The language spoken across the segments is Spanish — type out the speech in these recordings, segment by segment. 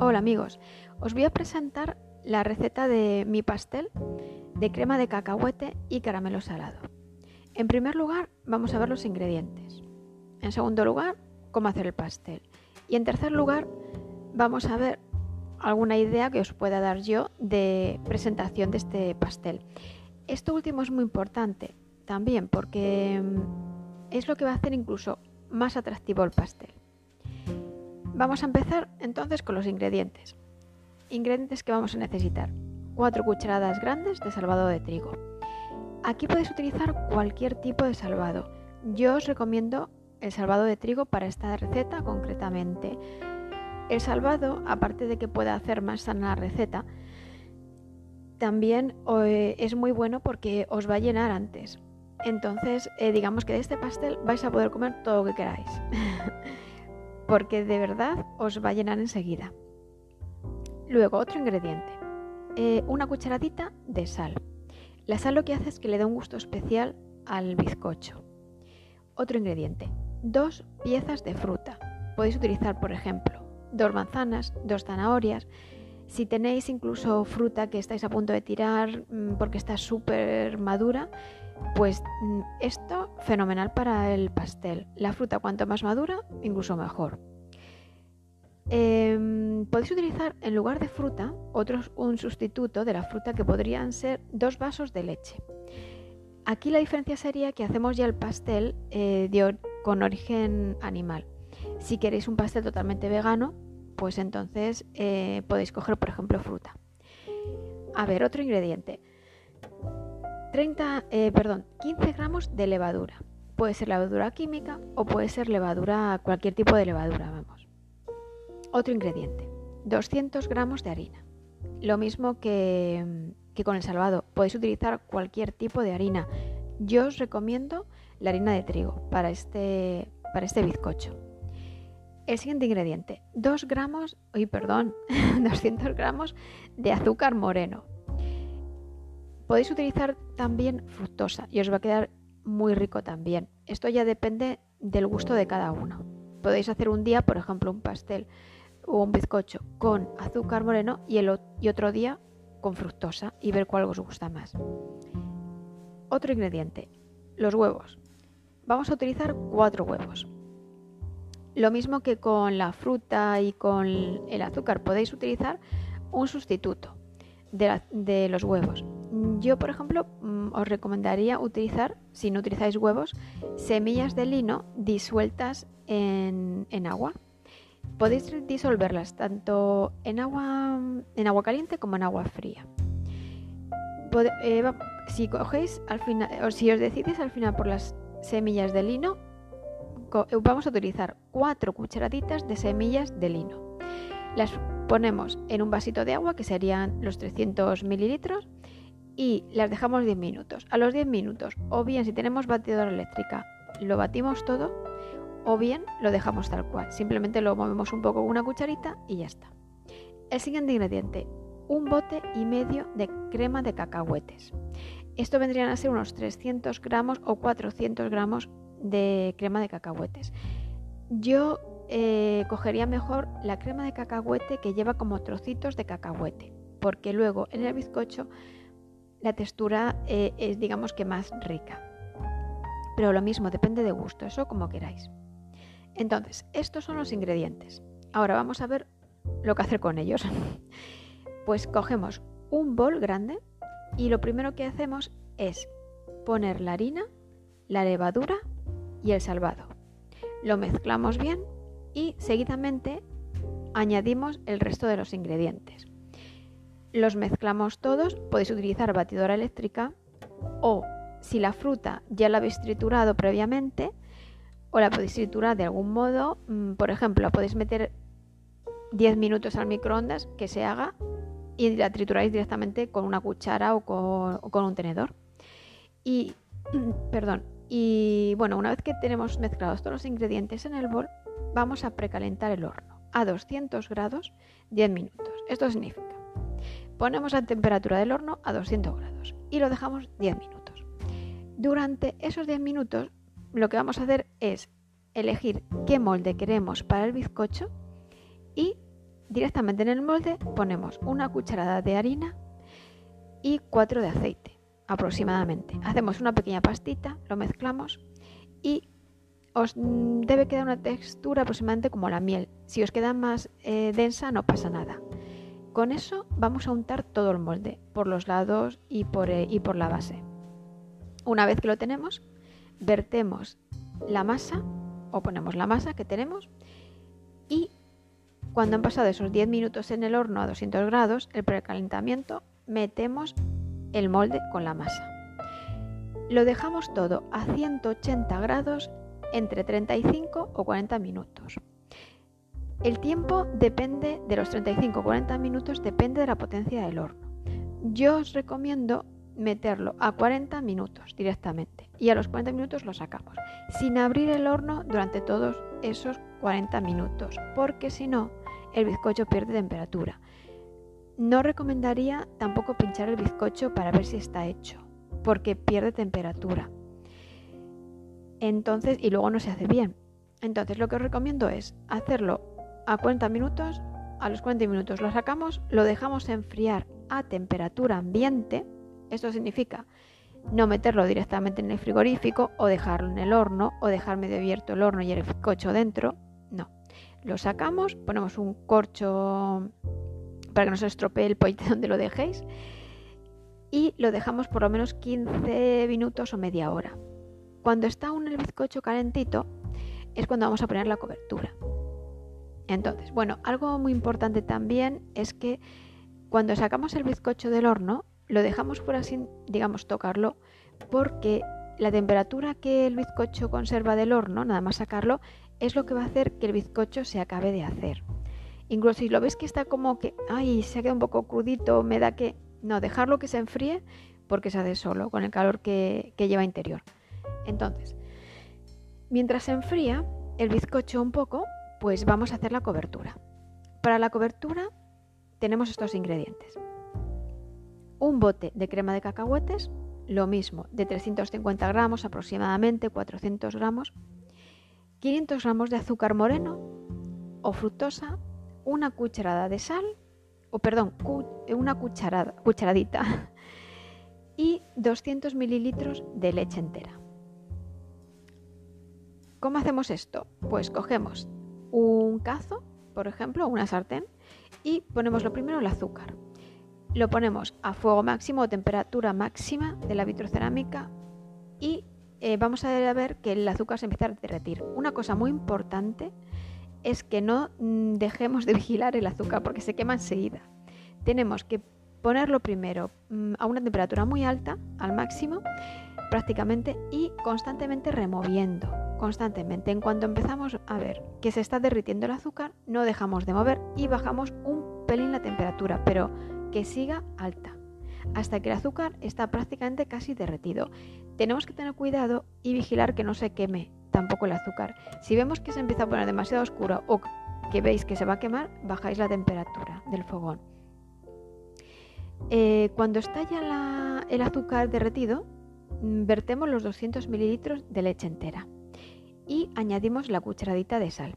Hola amigos, os voy a presentar la receta de mi pastel de crema de cacahuete y caramelo salado. En primer lugar vamos a ver los ingredientes. En segundo lugar, cómo hacer el pastel. Y en tercer lugar, vamos a ver alguna idea que os pueda dar yo de presentación de este pastel. Esto último es muy importante también porque mm, es lo que va a hacer incluso más atractivo el pastel. Vamos a empezar entonces con los ingredientes. Ingredientes que vamos a necesitar. 4 cucharadas grandes de salvado de trigo. Aquí podéis utilizar cualquier tipo de salvado. Yo os recomiendo el salvado de trigo para esta receta concretamente. El salvado, aparte de que pueda hacer más sana la receta, también eh, es muy bueno porque os va a llenar antes. Entonces, eh, digamos que de este pastel vais a poder comer todo lo que queráis. porque de verdad os va a llenar enseguida. Luego, otro ingrediente, eh, una cucharadita de sal. La sal lo que hace es que le da un gusto especial al bizcocho. Otro ingrediente, dos piezas de fruta. Podéis utilizar, por ejemplo, dos manzanas, dos zanahorias. Si tenéis incluso fruta que estáis a punto de tirar mm, porque está súper madura, pues mm, esto fenomenal para el pastel. La fruta cuanto más madura, incluso mejor. Em, podéis utilizar en lugar de fruta otros, un sustituto de la fruta que podrían ser dos vasos de leche. Aquí la diferencia sería que hacemos ya el pastel eh, con origen animal. Si queréis un pastel totalmente vegano, pues entonces eh, podéis coger, por ejemplo, fruta. A ver, otro ingrediente. 30, eh, perdón, 15 gramos de levadura. Puede ser levadura química o puede ser levadura, cualquier tipo de levadura, vamos. Otro ingrediente, 200 gramos de harina. Lo mismo que, que con el salvado, podéis utilizar cualquier tipo de harina. Yo os recomiendo la harina de trigo para este, para este bizcocho. El siguiente ingrediente, 2 gramos, uy, perdón, 200 gramos de azúcar moreno. Podéis utilizar también fructosa y os va a quedar muy rico también. Esto ya depende del gusto de cada uno. Podéis hacer un día, por ejemplo, un pastel o un bizcocho con azúcar moreno y, el, y otro día con fructosa y ver cuál os gusta más. Otro ingrediente, los huevos. Vamos a utilizar cuatro huevos. Lo mismo que con la fruta y con el azúcar, podéis utilizar un sustituto de los huevos. Yo, por ejemplo, mm, os recomendaría utilizar, si no utilizáis huevos, semillas de lino disueltas en, agua. Podéis disolverlas tanto en agua, en agua caliente como en agua fría. Eh, si cogéis al final, o si os decidís al final por las semillas de lino, eh, vamos a utilizar cuatro cucharaditas de semillas de lino. Las ponemos en un vasito de agua, que serían los 300 mililitros, y las dejamos 10 minutos. A los 10 minutos, o bien si tenemos batidora eléctrica, lo batimos todo, o bien lo dejamos tal cual. Simplemente lo movemos un poco con una cucharita y ya está. El siguiente ingrediente, un bote y medio de crema de cacahuetes. Esto vendrían a ser unos 300 gramos o 400 gramos de crema de cacahuetes. Yo eh, cogería mejor la crema de cacahuete que lleva como trocitos de cacahuete, porque luego en el bizcocho la textura eh, es digamos que más rica. Pero lo mismo, depende de gusto, eso como queráis. Entonces, estos son los ingredientes. Ahora vamos a ver lo que hacer con ellos. pues cogemos un bol grande y lo primero que hacemos es poner la harina, la levadura y el salvado. Lo mezclamos bien y seguidamente añadimos el resto de los ingredientes. Los mezclamos todos, podéis utilizar batidora eléctrica o si la fruta ya la habéis triturado previamente o la podéis triturar de algún modo, mm, por ejemplo, podéis meter 10 minutos al microondas que se haga y la trituráis directamente con una cuchara o con, un tenedor. Y, perdón, y bueno, una vez que tenemos mezclados todos los ingredientes en el bol, vamos a precalentar el horno a 200 grados 10 minutos. Esto significa Ponemos la temperatura del horno a 200 grados y lo dejamos 10 minutos. Durante esos 10 minutos lo que vamos a hacer es elegir qué molde queremos para el bizcocho y directamente en el molde ponemos una cucharada de harina y 4 de aceite aproximadamente. Hacemos una pequeña pastita, lo mezclamos y os debe quedar una textura aproximadamente como la miel. Si os queda más eh, densa no pasa nada. Con eso vamos a untar todo el molde, por los lados y por, eh, y por la base. Una vez que lo tenemos, vertemos la masa o ponemos la masa que tenemos y cuando han pasado esos 10 minutos en el horno a 200 grados, el precalentamiento, metemos el molde con la masa. Lo dejamos todo a 180 grados entre 35 o 40 minutos. El tiempo depende de los 35 o 40 minutos, depende de la potencia del horno. Yo os recomiendo meterlo a 40 minutos directamente y a los 40 minutos lo sacamos sin abrir el horno durante todos esos 40 minutos porque si no el bizcocho pierde temperatura. No recomendaría tampoco pinchar el bizcocho para ver si está hecho porque pierde temperatura. Entonces, y luego no se hace bien. Entonces, lo que os recomiendo es hacerlo a 40 minutos, a los 40 minutos lo sacamos, lo dejamos enfriar a temperatura ambiente esto significa no meterlo directamente en el frigorífico o dejarlo en el horno o dejar medio abierto el horno y el bizcocho dentro. No. Lo sacamos, ponemos un corcho para que no se estropee el pollete donde lo dejéis y lo dejamos por lo menos 15 minutos o media hora. Cuando está aún el bizcocho calentito es cuando vamos a poner la cobertura. Entonces, bueno, algo muy importante también es que cuando sacamos el bizcocho del horno, lo dejamos por así, digamos, tocarlo, porque la temperatura que el bizcocho conserva del horno, nada más sacarlo, es lo que va a hacer que el bizcocho se acabe de hacer. Incluso si lo ves que está como que, ay, se ha quedado un poco crudito, me da que... No, dejarlo que se enfríe porque se hace solo, con el calor que, que lleva interior. Entonces, mientras se enfría el bizcocho un poco, pues vamos a hacer la cobertura. Para la cobertura tenemos estos ingredientes un bote de crema de cacahuetes, lo mismo, de 350 gramos aproximadamente, 400 gramos, 500 gramos de azúcar moreno o fructosa, una cucharada de sal, o perdón, una cucharada, cucharadita, y 200 mililitros de leche entera. ¿Cómo hacemos esto? Pues cogemos un cazo, por ejemplo, una sartén, y ponemos lo primero el azúcar. Lo ponemos a fuego máximo o temperatura máxima de la vitrocerámica y eh, vamos a ver que el azúcar se empieza a derretir. Una cosa muy importante es que no mm, dejemos de vigilar el azúcar porque se quema enseguida. Tenemos que ponerlo primero mm, a una temperatura muy alta, al máximo, prácticamente, y constantemente removiendo, constantemente. En cuanto empezamos a ver que se está derritiendo el azúcar, no dejamos de mover y bajamos un pelín la temperatura, pero que siga alta, hasta que el azúcar está prácticamente casi derretido. Tenemos que tener cuidado y vigilar que no se queme tampoco el azúcar. Si vemos que se empieza a poner demasiado oscuro o que veis que se va a quemar, bajáis la temperatura del fogón. Eh, cuando está ya el azúcar derretido, mm, vertemos los 200 mililitros de leche entera y añadimos la cucharadita de sal.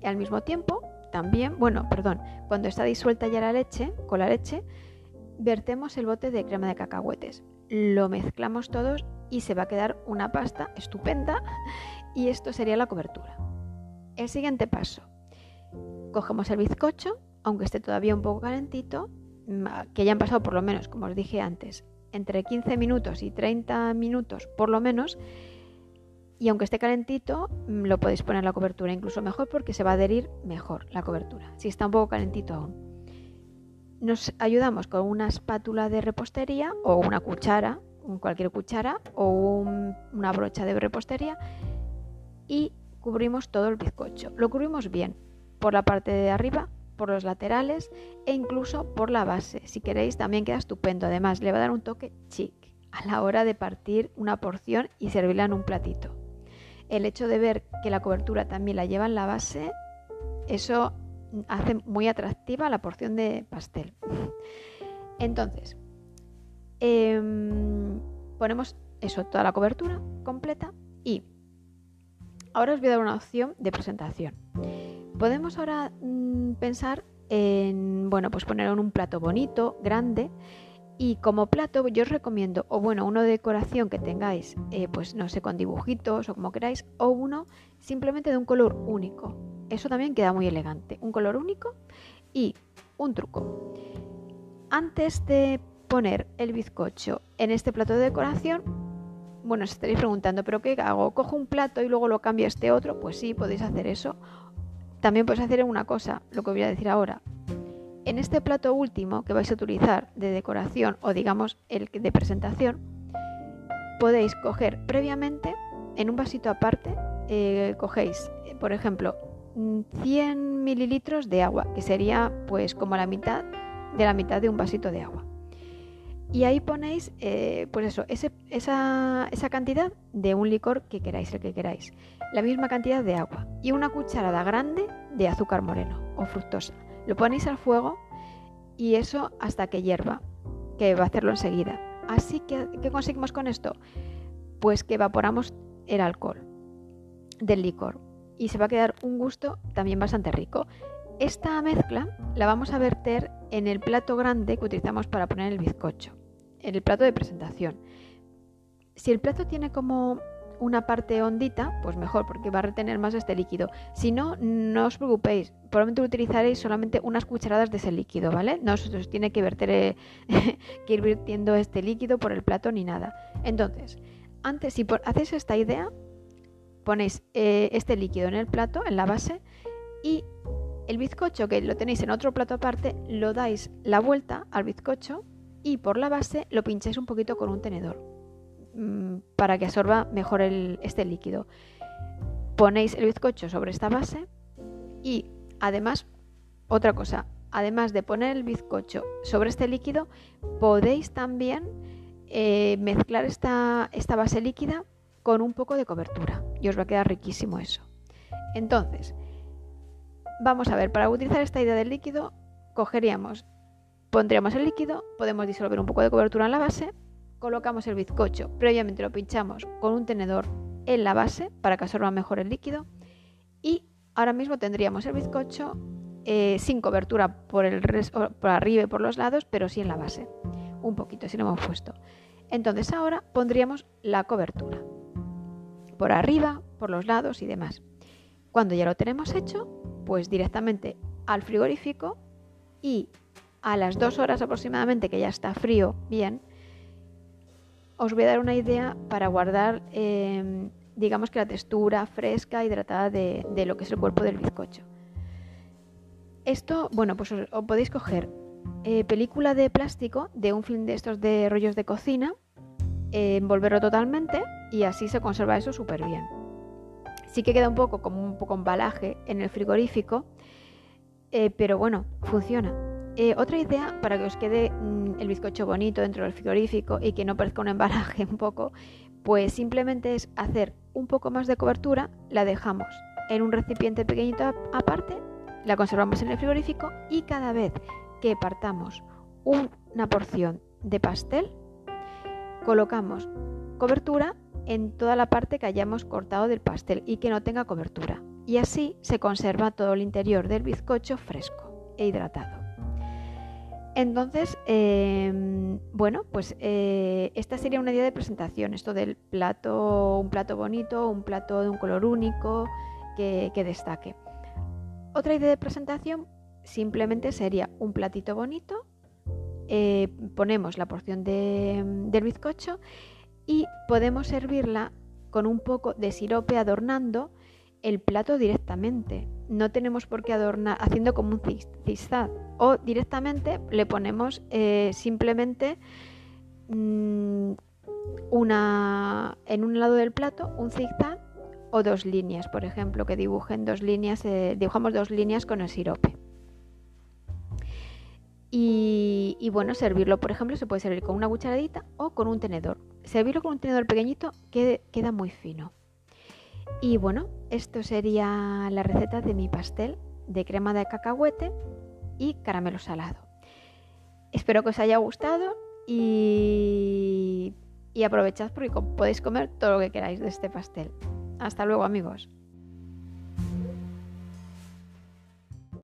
Y al mismo tiempo también, bueno, perdón, cuando está disuelta ya la leche, con la leche, vertemos el bote de crema de cacahuetes. Lo mezclamos todos y se va a quedar una pasta estupenda y esto sería la cobertura. El siguiente paso. Cogemos el bizcocho, aunque esté todavía un poco calentito, que ya han pasado por lo menos, como os dije antes, entre 15 minutos y 30 minutos por lo menos, y aunque esté calentito, mm, lo podéis poner la cobertura incluso mejor porque se va a adherir mejor la cobertura, si está un poco calentito aún. Nos ayudamos con una espátula de repostería o una cuchara, cualquier cuchara o una brocha de repostería y cubrimos todo el bizcocho. Lo cubrimos bien por la parte de arriba, por los laterales e incluso por la base. Si queréis también queda estupendo. Además le va a dar un toque chic a la hora de partir una porción y servirla en un platito el hecho de ver que la cobertura también la lleva en la base, eso hace muy atractiva la porción de pastel. Entonces, em, ponemos eso, toda la cobertura completa y ahora os voy a dar una opción de presentación. Podemos ahora mm, pensar en, bueno, pues ponerlo en un plato bonito, grande, y como plato yo os recomiendo, o bueno, uno de decoración que tengáis, eh, pues no sé, con dibujitos o como queráis, o uno simplemente de un color único. Eso también queda muy elegante. Un color único y un truco. Antes de poner el bizcocho en este plato de decoración, bueno, os estaréis preguntando, ¿pero qué hago? ¿Cojo un plato y luego lo cambio a este otro? Pues sí, podéis hacer eso. También podéis hacer una cosa, lo que voy a decir ahora. En este plato último que vais a utilizar de decoración o digamos el de presentación, podéis coger previamente en un vasito aparte, eh, cogéis, por ejemplo, 100 mililitros de agua, que sería pues como la mitad de la mitad de un vasito de agua. Y ahí ponéis, eh, pues eso, esa, esa, cantidad de un licor que queráis, el que queráis. La misma cantidad de agua y una cucharada grande de azúcar moreno o fructosa. Lo ponéis al fuego y eso hasta que hierva, que va a hacerlo enseguida. Así que, ¿qué conseguimos con esto? Pues que evaporamos el alcohol del licor y se va a quedar un gusto también bastante rico. Esta mezcla la vamos a verter en el plato grande que utilizamos para poner el bizcocho, en el plato de presentación. Si el plato tiene como una parte hondita, pues mejor, porque va a retener más este líquido. Si no, no os preocupéis, probablemente utilizaréis solamente unas cucharadas de ese líquido, ¿vale? No os, tiene que, verter, eh, que ir virtiendo este líquido por el plato ni nada. Entonces, antes, si hacéis esta idea, ponéis eh, este líquido en el plato, en la base, y el bizcocho que lo tenéis en otro plato aparte, lo dais la vuelta al bizcocho y por la base lo pincháis un poquito con un tenedor para que absorba mejor este líquido. Ponéis el bizcocho sobre esta base y además, otra cosa, además de poner el bizcocho sobre este líquido, podéis también eh, mezclar esta, esta base líquida con un poco de cobertura y os va a quedar riquísimo eso. Entonces, vamos a ver, para utilizar esta idea del líquido, cogeríamos, pondríamos el líquido, podemos disolver un poco de cobertura en la base, colocamos el bizcocho, previamente lo pinchamos con un tenedor en la base para que absorba mejor el líquido y ahora mismo tendríamos el bizcocho eh, sin cobertura por, el por arriba y por los lados, pero sí en la base, un poquito, si lo hemos puesto. Entonces ahora pondríamos la cobertura por arriba, por los lados y demás. Cuando ya lo tenemos hecho, pues directamente al frigorífico y a las dos horas aproximadamente que ya está frío bien, os voy a dar una idea para guardar, em, digamos que la textura fresca, hidratada de, lo que es el cuerpo del bizcocho. Esto, bueno, pues os, podéis coger eh, película de plástico de un film de estos de rollos de cocina, envolverlo totalmente y así se conserva eso súper bien. Sí que queda un poco como un poco embalaje en el frigorífico, eh, pero bueno, funciona. Eh, otra idea para que os quede mm, el bizcocho bonito dentro del frigorífico y que no parezca un embalaje un poco, pues simplemente es hacer un poco más de cobertura, la dejamos en un recipiente pequeñito aparte, la conservamos en el frigorífico y cada vez que partamos una porción de pastel, colocamos cobertura en toda la parte que hayamos cortado del pastel y que no tenga cobertura. Y así se conserva todo el interior del bizcocho fresco e hidratado. Entonces, em, bueno, pues eh, esta sería una idea de presentación, esto del plato, un plato bonito, un plato de un color único que, destaque. Otra idea de presentación simplemente sería un platito bonito, eh, ponemos la porción del bizcocho y podemos servirla con un poco de sirope adornando el plato directamente. No tenemos por qué adornar haciendo como un zigzag o directamente le ponemos eh, simplemente mm, una, en un lado del plato un zigzag o dos líneas, por ejemplo, que dibujen dos líneas, eh, dibujamos dos líneas con el sirope. Y, bueno, servirlo, por ejemplo, se puede servir con una cucharadita o con un tenedor. Servirlo con un tenedor pequeñito queda muy fino. Y bueno, esto sería la receta de mi pastel de crema de cacahuete y caramelo salado. Espero que os haya gustado y, y aprovechad porque podéis comer todo lo que queráis de este pastel. Hasta luego amigos.